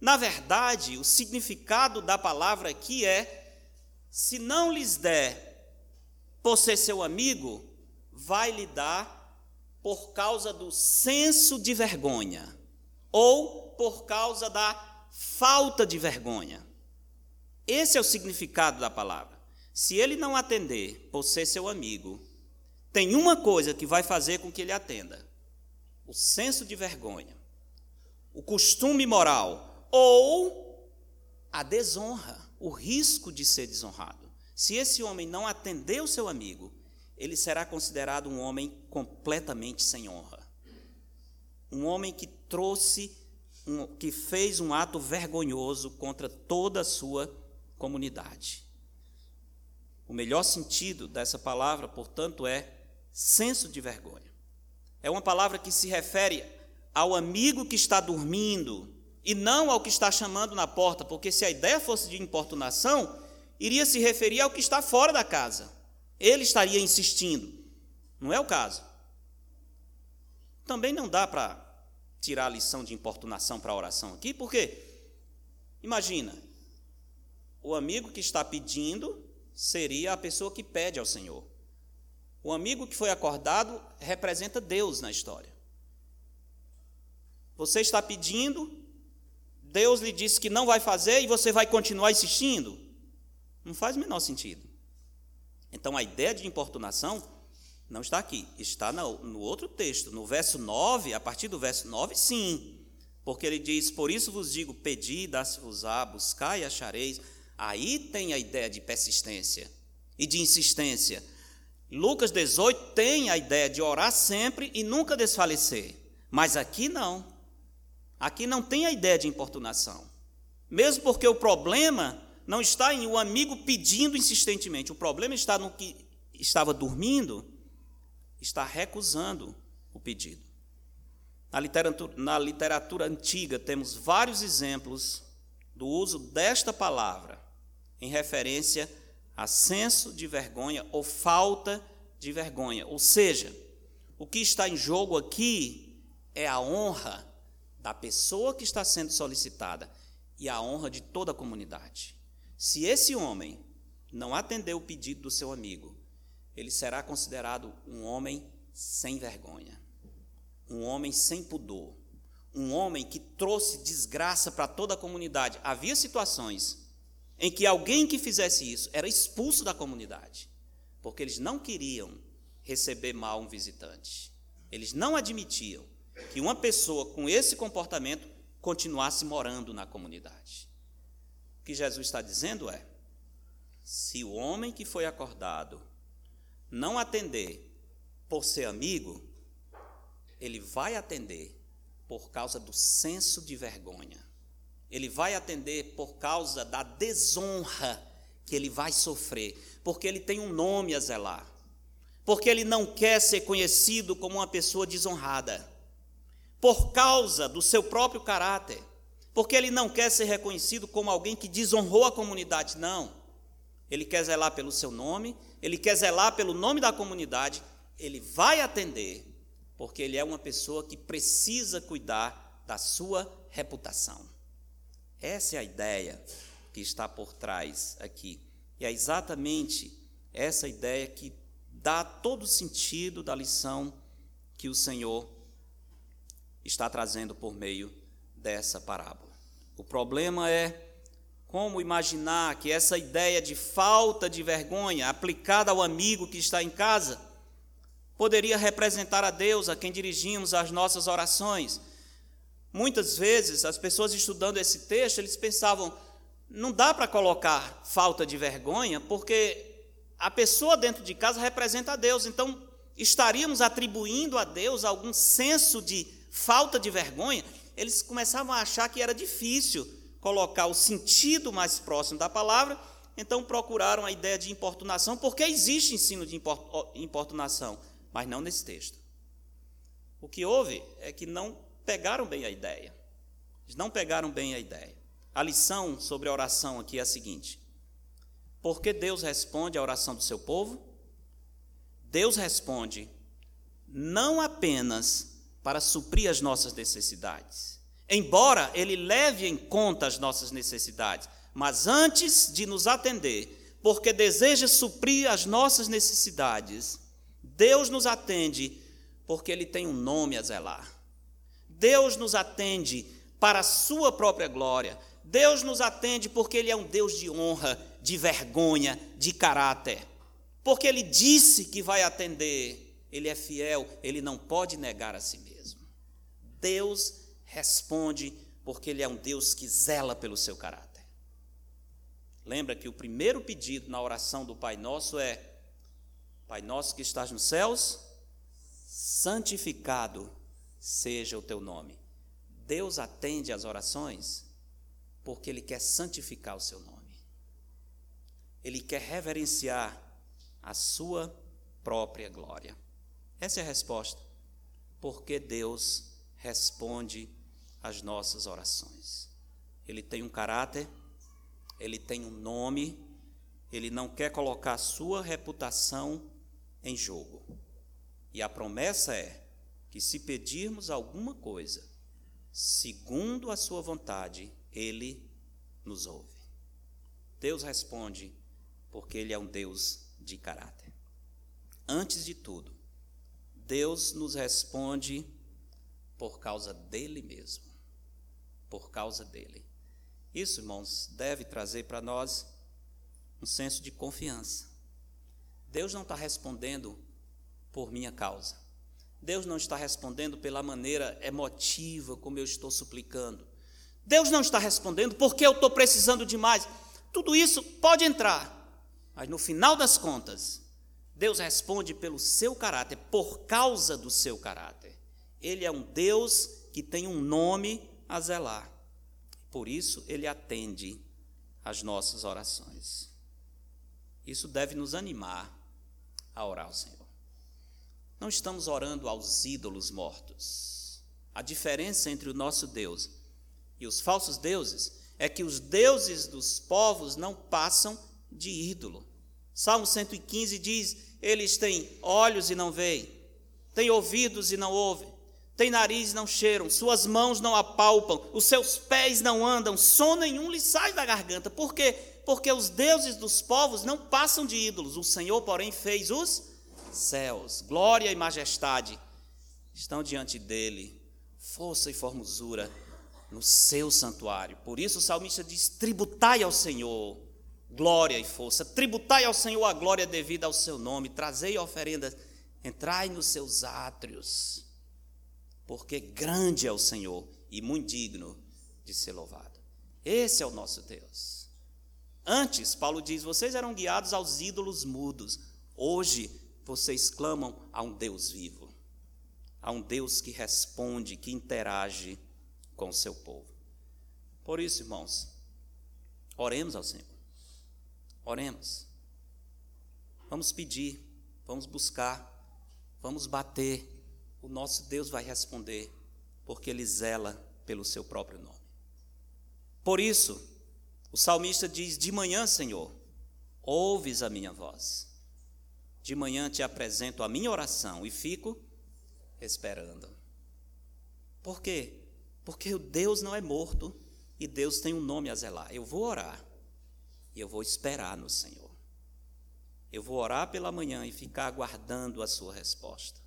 Na verdade, o significado da palavra aqui é: se não lhes der por ser seu amigo, vai lhe dar por causa do senso de vergonha ou por causa da falta de vergonha. Esse é o significado da palavra. Se ele não atender por ser seu amigo, tem uma coisa que vai fazer com que ele atenda: o senso de vergonha, o costume moral, ou a desonra, o risco de ser desonrado. Se esse homem não atender o seu amigo, ele será considerado um homem completamente sem honra. Um homem que trouxe, um, que fez um ato vergonhoso contra toda a sua comunidade. O melhor sentido dessa palavra, portanto, é senso de vergonha. É uma palavra que se refere ao amigo que está dormindo, e não ao que está chamando na porta, porque se a ideia fosse de importunação, iria se referir ao que está fora da casa. Ele estaria insistindo. Não é o caso. Também não dá para tirar a lição de importunação para a oração aqui, porque imagina, o amigo que está pedindo seria a pessoa que pede ao Senhor. O amigo que foi acordado representa Deus na história. Você está pedindo, Deus lhe disse que não vai fazer e você vai continuar insistindo? Não faz o menor sentido. Então a ideia de importunação não está aqui, está no, outro texto, no verso 9, a partir do verso 9, sim. Porque ele diz: Por isso vos digo, pedi, dá-se-vos-á, buscai e achareis. Aí tem a ideia de persistência e de insistência. Lucas 18 tem a ideia de orar sempre e nunca desfalecer. Mas aqui não. Aqui não tem a ideia de importunação. Mesmo porque o problema não está em o amigo pedindo insistentemente, o problema está no que estava dormindo, está recusando o pedido. Na literatura, na literatura antiga temos vários exemplos do uso desta palavra em referência a senso de vergonha ou falta de vergonha. Ou seja, o que está em jogo aqui é a honra da pessoa que está sendo solicitada e a honra de toda a comunidade. Se esse homem não atender o pedido do seu amigo, ele será considerado um homem sem vergonha, um homem sem pudor, um homem que trouxe desgraça para toda a comunidade. Havia situações em que alguém que fizesse isso era expulso da comunidade, porque eles não queriam receber mal um visitante. Eles não admitiam que uma pessoa com esse comportamento continuasse morando na comunidade. O que Jesus está dizendo é: se o homem que foi acordado não atender por ser amigo, ele vai atender por causa do senso de vergonha. Ele vai atender por causa da desonra que ele vai sofrer, porque ele tem um nome a zelar, porque ele não quer ser conhecido como uma pessoa desonrada, por causa do seu próprio caráter, porque ele não quer ser reconhecido como alguém que desonrou a comunidade, não. Ele quer zelar pelo seu nome, ele quer zelar pelo nome da comunidade, ele vai atender, porque ele é uma pessoa que precisa cuidar da sua reputação. Essa é a ideia que está por trás aqui. E é exatamente essa ideia que dá todo o sentido da lição que o Senhor está trazendo por meio dessa parábola. O problema é como imaginar que essa ideia de falta de vergonha aplicada ao amigo que está em casa poderia representar a Deus a quem dirigimos as nossas orações? Muitas vezes, as pessoas estudando esse texto, eles pensavam, não dá para colocar falta de vergonha, porque a pessoa dentro de casa representa a Deus, então estaríamos atribuindo a Deus algum senso de falta de vergonha. Eles começavam a achar que era difícil colocar o sentido mais próximo da palavra, então procuraram a ideia de importunação, porque existe ensino de importunação, mas não nesse texto. O que houve é que não pegaram bem a ideia. Eles não pegaram bem a ideia. A lição sobre a oração aqui é a seguinte: por que Deus responde à oração do seu povo? Deus responde não apenas para suprir as nossas necessidades, embora Ele leve em conta as nossas necessidades, mas antes de nos atender, porque deseja suprir as nossas necessidades, Deus nos atende porque Ele tem um nome a zelar. Deus nos atende para a sua própria glória. Deus nos atende porque Ele é um Deus de honra, de vergonha, de caráter. Porque Ele disse que vai atender, Ele é fiel, Ele não pode negar a si mesmo. Deus responde porque Ele é um Deus que zela pelo seu caráter. Lembra que o primeiro pedido na oração do Pai Nosso é: Pai Nosso que estás nos céus, santificado seja o teu nome. Deus atende às orações porque Ele quer santificar o seu nome. Ele quer reverenciar a sua própria glória. Essa é a resposta. Porque Deus responde às nossas orações. Ele tem um caráter, ele tem um nome, ele não quer colocar sua reputação em jogo. E a promessa é que se pedirmos alguma coisa, segundo a sua vontade, ele nos ouve. Deus responde porque ele é um Deus de caráter. Antes de tudo, Deus nos responde por causa dele mesmo. Por causa dele. Isso, irmãos, deve trazer para nós um senso de confiança. Deus não está respondendo por minha causa. Deus não está respondendo pela maneira emotiva como eu estou suplicando. Deus não está respondendo porque eu estou precisando de mais. Tudo isso pode entrar, mas no final das contas, Deus responde pelo seu caráter, por causa do seu caráter. Ele é um Deus que tem um nome a zelar. Por isso, ele atende às nossas orações. Isso deve nos animar a orar ao Senhor. Não estamos orando aos ídolos mortos. A diferença entre o nosso Deus e os falsos deuses é que os deuses dos povos não passam de ídolo. Salmo 115 diz: Eles têm olhos e não veem, têm ouvidos e não ouvem, tem nariz não cheiram, suas mãos não apalpam, os seus pés não andam, som nenhum lhe sai da garganta. Por quê? Porque os deuses dos povos não passam de ídolos, o Senhor, porém, fez os céus, glória e majestade estão diante dele, força e formosura no seu santuário. Por isso o salmista diz: tributai ao Senhor glória e força, tributai ao Senhor a glória devida ao seu nome, trazei oferendas, entrai nos seus átrios, porque grande é o Senhor e muito digno de ser louvado. Esse é o nosso Deus. Antes, Paulo diz: vocês eram guiados aos ídolos mudos, hoje vocês clamam a um Deus vivo, a um Deus que responde, que interage com o seu povo. Por isso, irmãos, oremos ao Senhor. Oremos. Vamos pedir, vamos buscar, vamos bater. O nosso Deus vai responder, porque Ele zela pelo seu próprio nome. Por isso, o salmista diz: De manhã, Senhor, ouves a minha voz. De manhã te apresento a minha oração e fico esperando. Por quê? Porque o Deus não é morto e Deus tem um nome a zelar. Eu vou orar e eu vou esperar no Senhor. Eu vou orar pela manhã e ficar aguardando a sua resposta.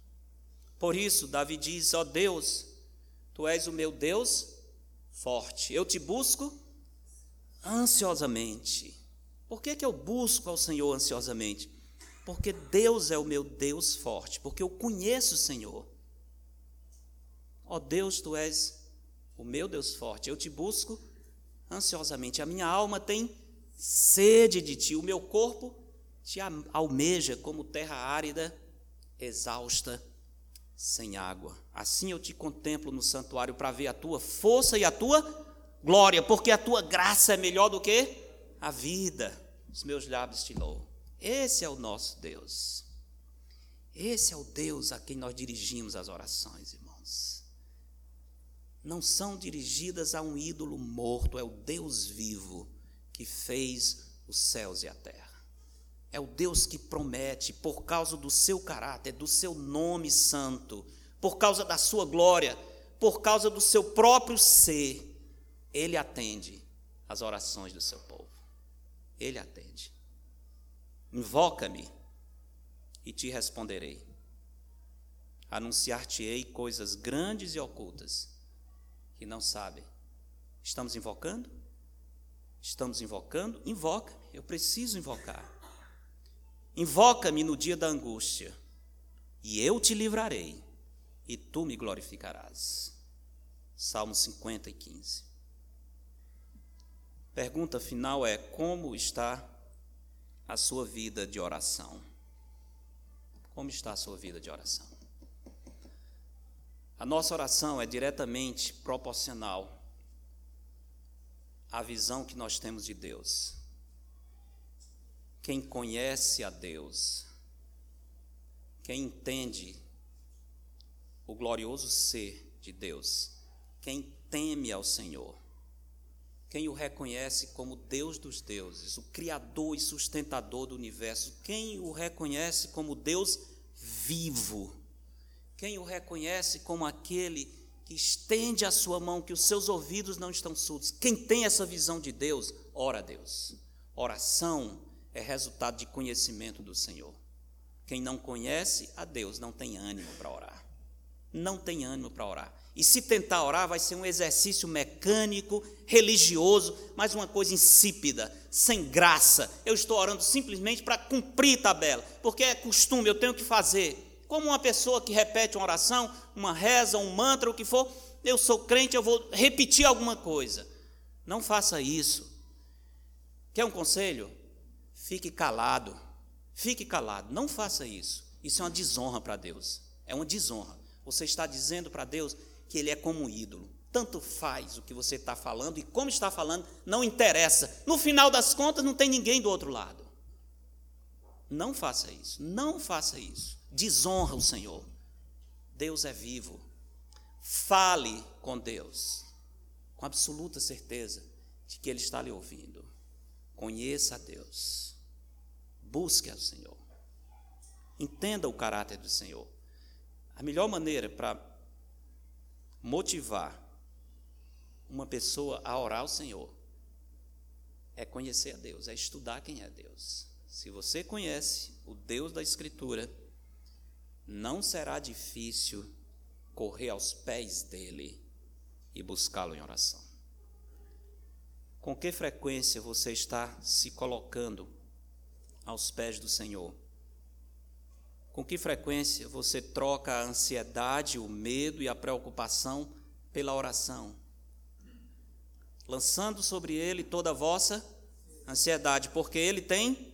Por isso, Davi diz: Ó oh Deus, tu és o meu Deus forte. Eu te busco ansiosamente. Por que, que eu busco ao Senhor ansiosamente? Porque Deus é o meu Deus forte, porque eu conheço o Senhor. Ó oh Deus, tu és o meu Deus forte, eu te busco ansiosamente. A minha alma tem sede de ti, o meu corpo te almeja como terra árida, exausta, sem água. Assim eu te contemplo no santuário para ver a tua força e a tua glória, porque a tua graça é melhor do que a vida. Os meus lábios te louvam. Esse é o nosso Deus. Esse é o Deus a quem nós dirigimos as orações, irmãos não são dirigidas a um ídolo morto, é o Deus vivo que fez os céus e a terra. É o Deus que promete, por causa do seu caráter, do seu nome santo, por causa da sua glória, por causa do seu próprio ser, ele atende as orações do seu povo. Ele atende. Invoca-me e te responderei. Anunciar-te-ei coisas grandes e ocultas que não sabem. Estamos invocando? Estamos invocando? Invoca-me, eu preciso invocar. Invoca-me no dia da angústia, e eu te livrarei, e tu me glorificarás. Salmo 50 e 15. Pergunta final é: como está a sua vida de oração? Como está a sua vida de oração? A nossa oração é diretamente proporcional à visão que nós temos de Deus. Quem conhece a Deus, quem entende o glorioso ser de Deus, quem teme ao Senhor, quem o reconhece como Deus dos deuses, o Criador e sustentador do universo, quem o reconhece como Deus vivo quem o reconhece como aquele que estende a sua mão, que os seus ouvidos não estão surdos. Quem tem essa visão de Deus, ora a Deus. Oração é resultado de conhecimento do Senhor. Quem não conhece a Deus não tem ânimo para orar. Não tem ânimo para orar. E se tentar orar, vai ser um exercício mecânico, religioso, mas uma coisa insípida, sem graça. Eu estou orando simplesmente para cumprir tabela, porque é costume, eu tenho que fazer. Como uma pessoa que repete uma oração, uma reza, um mantra, o que for, eu sou crente, eu vou repetir alguma coisa. Não faça isso. Quer um conselho? Fique calado. Fique calado. Não faça isso. Isso é uma desonra para Deus. É uma desonra. Você está dizendo para Deus que Ele é como um ídolo. Tanto faz o que você está falando e como está falando, não interessa. No final das contas, não tem ninguém do outro lado. Não faça isso. Não faça isso desonra o Senhor. Deus é vivo. Fale com Deus, com absoluta certeza de que Ele está lhe ouvindo. Conheça a Deus. Busque ao Senhor. Entenda o caráter do Senhor. A melhor maneira para motivar uma pessoa a orar ao Senhor é conhecer a Deus, é estudar quem é Deus. Se você conhece o Deus da Escritura, não será difícil correr aos pés dele e buscá-lo em oração. Com que frequência você está se colocando aos pés do Senhor? Com que frequência você troca a ansiedade, o medo e a preocupação pela oração? Lançando sobre ele toda a vossa ansiedade, porque ele tem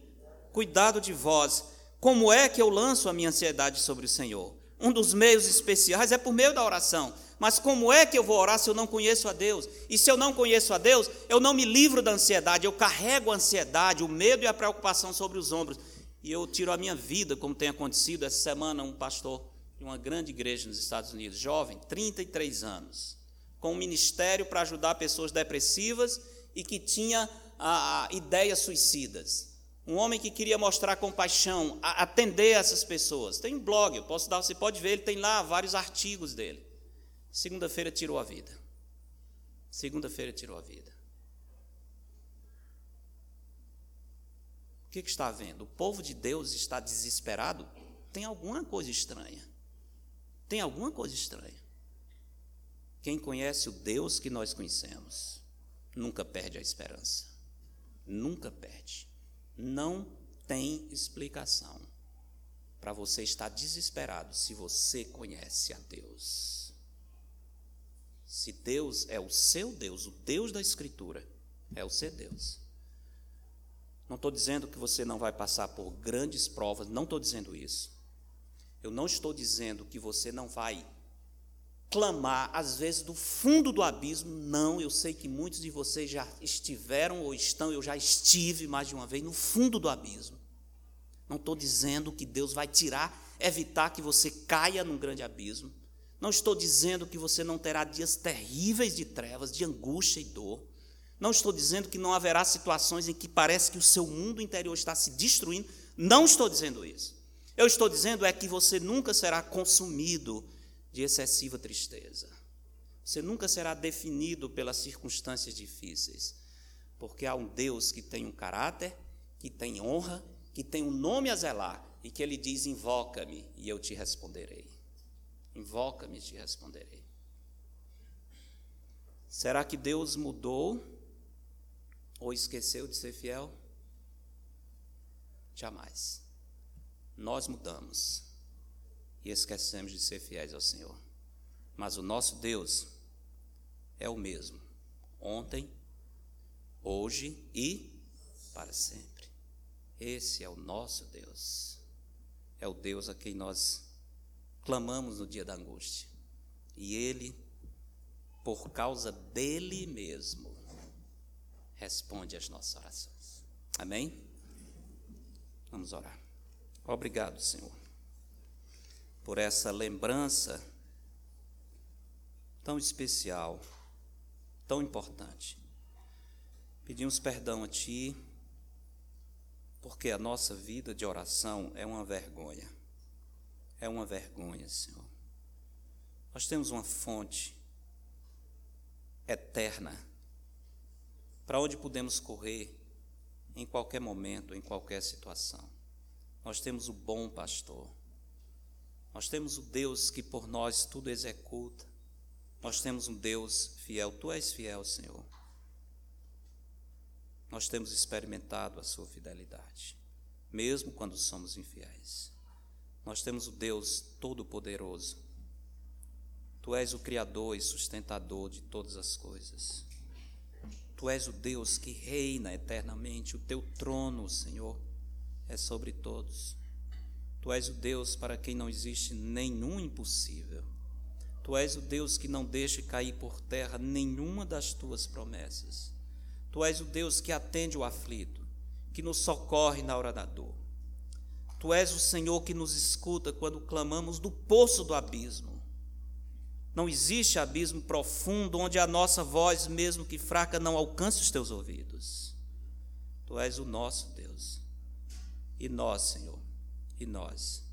cuidado de vós. Como é que eu lanço a minha ansiedade sobre o Senhor? Um dos meios especiais é por meio da oração. Mas como é que eu vou orar se eu não conheço a Deus? E se eu não conheço a Deus, eu não me livro da ansiedade, eu carrego a ansiedade, o medo e a preocupação sobre os ombros. E eu tiro a minha vida, como tem acontecido essa semana, um pastor de uma grande igreja nos Estados Unidos, jovem, 33 anos, com um ministério para ajudar pessoas depressivas e que tinha a, a, ideias suicidas. Um homem que queria mostrar compaixão, a, atender essas pessoas. Tem um blog, eu posso dar, você pode ver, ele tem lá vários artigos dele. Segunda-feira tirou a vida. Segunda-feira tirou a vida. O que, que está havendo? O povo de Deus está desesperado? Tem alguma coisa estranha. Tem alguma coisa estranha. Quem conhece o Deus que nós conhecemos nunca perde a esperança. Nunca perde. Não tem explicação para você estar desesperado se você conhece a Deus. Se Deus é o seu Deus, o Deus da Escritura, é o seu Deus. Não estou dizendo que você não vai passar por grandes provas, não estou dizendo isso. Eu não estou dizendo que você não vai clamar, às vezes, do fundo do abismo. Não, eu sei que muitos de vocês já estiveram ou estão, eu já estive mais de uma vez no fundo do abismo. Não estou dizendo que Deus vai tirar, evitar que você caia num grande abismo. Não estou dizendo que você não terá dias terríveis de trevas, de angústia e dor. Não estou dizendo que não haverá situações em que parece que o seu mundo interior está se destruindo. Não estou dizendo isso. Eu estou dizendo é que você nunca será consumido de excessiva tristeza. Você nunca será definido pelas circunstâncias difíceis, porque há um Deus que tem um caráter, que tem honra, que tem um nome a zelar e que ele diz: invoca-me e eu te responderei. Invoca-me e te responderei. Será que Deus mudou ou esqueceu de ser fiel? Jamais. Nós mudamos e esquecemos de ser fiéis ao Senhor. Mas o nosso Deus é o mesmo, ontem, hoje e para sempre. Esse é o nosso Deus. É o Deus a quem nós clamamos no dia da angústia. E Ele, por causa dele mesmo, responde às nossas orações. Amém? Vamos orar. Obrigado, Senhor, por essa lembrança tão especial, tão importante. Pedimos perdão a Ti, porque a nossa vida de oração é uma vergonha é uma vergonha, Senhor. Nós temos uma fonte eterna para onde podemos correr em qualquer momento, em qualquer situação. Nós temos o bom pastor. Nós temos o Deus que por nós tudo executa. Nós temos um Deus fiel. Tu és fiel, Senhor. Nós temos experimentado a sua fidelidade, mesmo quando somos infiéis. Nós temos o Deus Todo-Poderoso. Tu és o Criador e sustentador de todas as coisas. Tu és o Deus que reina eternamente. O teu trono, Senhor, é sobre todos. Tu és o Deus para quem não existe nenhum impossível. Tu és o Deus que não deixa cair por terra nenhuma das tuas promessas. Tu és o Deus que atende o aflito, que nos socorre na hora da dor. Tu és o Senhor que nos escuta quando clamamos do poço do abismo. Não existe abismo profundo onde a nossa voz, mesmo que fraca, não alcance os teus ouvidos. Tu és o nosso Deus. E nós, Senhor, e nós.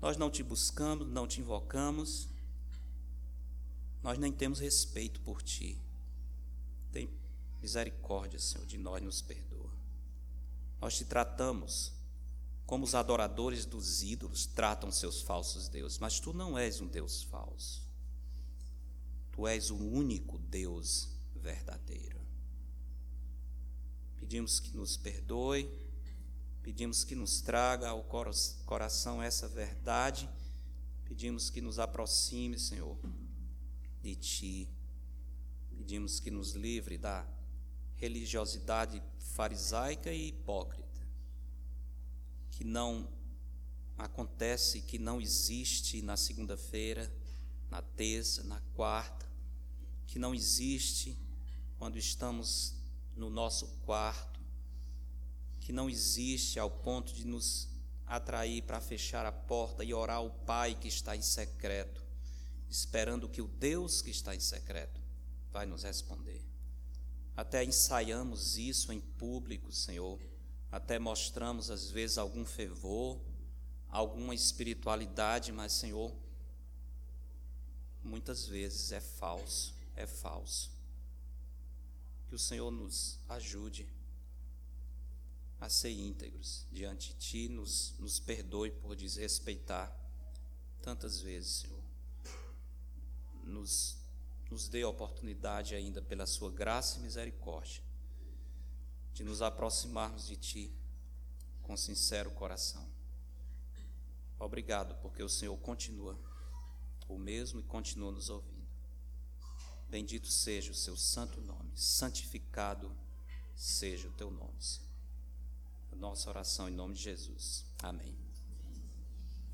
Nós não te buscamos, não te invocamos, nós nem temos respeito por Ti. Tem misericórdia, Senhor, de nós, nos perdoa. Nós te tratamos como os adoradores dos ídolos tratam seus falsos deuses, mas Tu não és um Deus falso. Tu és o único Deus verdadeiro. Pedimos que nos perdoe, pedimos que nos traga ao coração essa verdade, pedimos que nos aproxime, Senhor, de Ti. Pedimos que nos livre da religiosidade farisaica e hipócrita, que não acontece, que não existe na segunda-feira, na terça, na quarta, que não existe quando estamos no nosso quarto, que não existe ao ponto de nos atrair para fechar a porta e orar ao Pai que está em secreto, esperando que o Deus que está em secreto vai nos responder. Até ensaiamos isso em público, Senhor, até mostramos às vezes algum fervor, alguma espiritualidade, mas, Senhor, muitas vezes é falso, é falso. Que o Senhor nos ajude a ser íntegros diante de Ti, nos, nos perdoe por desrespeitar tantas vezes, Senhor. Nos, nos dê oportunidade ainda, pela Sua graça e misericórdia, de nos aproximarmos de Ti com sincero coração. Obrigado, porque o Senhor continua o mesmo e continua nos ouvindo. Bendito seja o seu santo nome, santificado seja o teu nome, Senhor. Nossa oração em nome de Jesus. Amém.